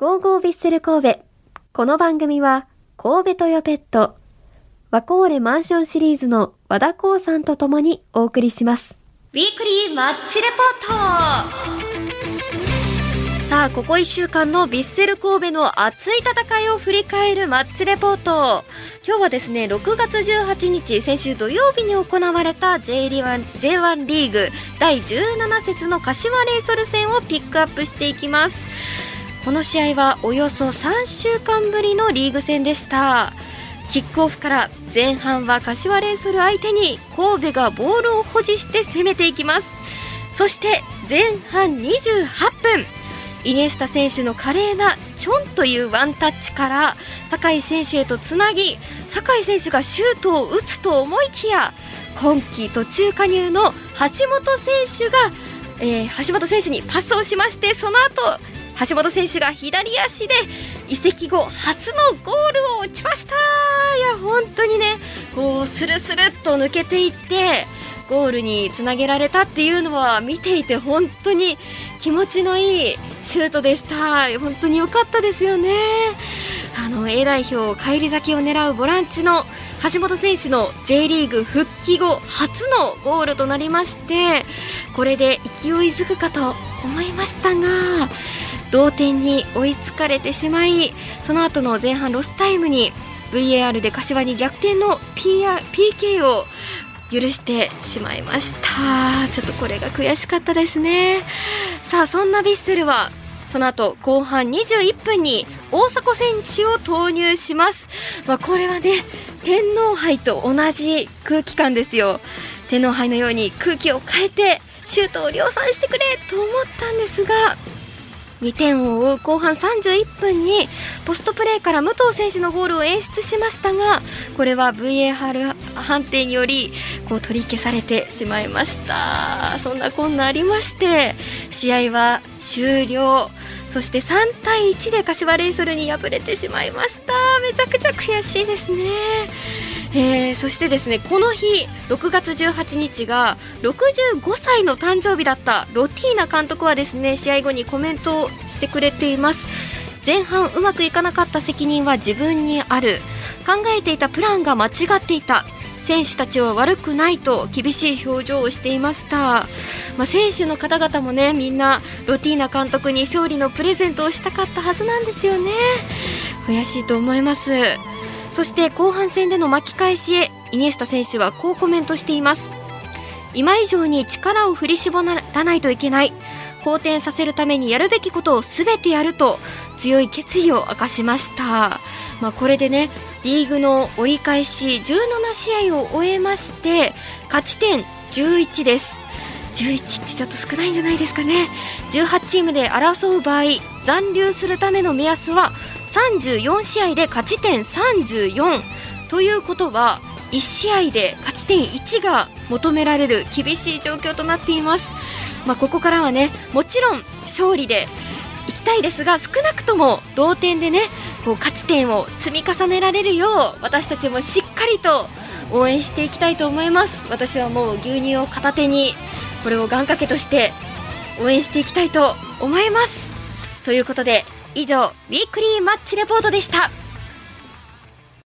ゴーゴービッセル神戸。この番組は、神戸トヨペット、ワコーレマンションシリーズの和田光さんと共にお送りします。ウィークリーマッチレポートさあ、ここ1週間のヴィッセル神戸の熱い戦いを振り返るマッチレポート。今日はですね、6月18日、先週土曜日に行われた J1, J1 リーグ第17節の柏レイソル戦をピックアップしていきます。この試合はおよそ3週間ぶりのリーグ戦でした。キックオフから前半は柏レイソル相手に神戸がボールを保持して攻めていきますそして前半28分イニエスタ選手の華麗なチョンというワンタッチから酒井選手へとつなぎ酒井選手がシュートを打つと思いきや今季途中加入の橋本選手が、えー橋本選手にパスをしましてその後橋本選手が左足で移籍後初のゴールを打ちました。いや本当にねこうスルスルっと抜けていってゴールにつなげられたっていうのは見ていて本当に気持ちのいいシュートでした。本当に良かったですよね。あの A 代表返り咲きを狙うボランチの橋本選手の J リーグ復帰後初のゴールとなりましてこれで勢いづくかと思いましたが同点に追いつかれてしまいその後の前半ロスタイムに VAR で柏に逆転の PR PK を許してしまいました。ちょっとこれが悔しかったですね。さあそんなヴィッセルはその後後半21分に大迫選手を投入します、まあ、これはね天皇杯と同じ空気感ですよ。天皇杯のように空気を変えてシュートを量産してくれと思ったんですが2点を追う後半31分にポストプレーから武藤選手のゴールを演出しましたがこれは VAR 判定によりこう取り消されてしまいました。そんなこんなありまして試合は終了。そして3対1で柏レイソルに敗れてしまいました。めちゃくちゃ悔しいですね。えーそしてですねこの日6月18日が65歳の誕生日だったロティーナ監督はですね試合後にコメントをしてくれています。前半うまくいかなかった責任は自分にある。考えていたプランが間違っていた。選手たちは悪くないと厳しい表情をしていました、まあ、選手の方々もねみんなロティーナ監督に勝利のプレゼントをしたかったはずなんですよね。悔しいと思います。そして後半戦での巻き返しへイニエスタ選手はこうコメントしています。今以上に力を振り絞らないといけない。好転させるためにやるべきことを全てやると強い決意を明かしました、まあ、これでねリーグの折り返し17試合を終えまして勝ち点11です。11ってちょっと少ないんじゃないですかね。18チームで争う場合残留するための目安は34試合で勝ち点34ということは1試合で勝ち点1が求められる厳しい状況となっています、まあ、ここからはねもちろん勝利でいきたいですが少なくとも同点でねこう勝ち点を積み重ねられるよう私たちもしっかりと応援していきたいと思います。私はもう牛乳を片手にこれを願掛けとして応援していきたいと思います。ということで以上ウィークリーマッチレポートでした。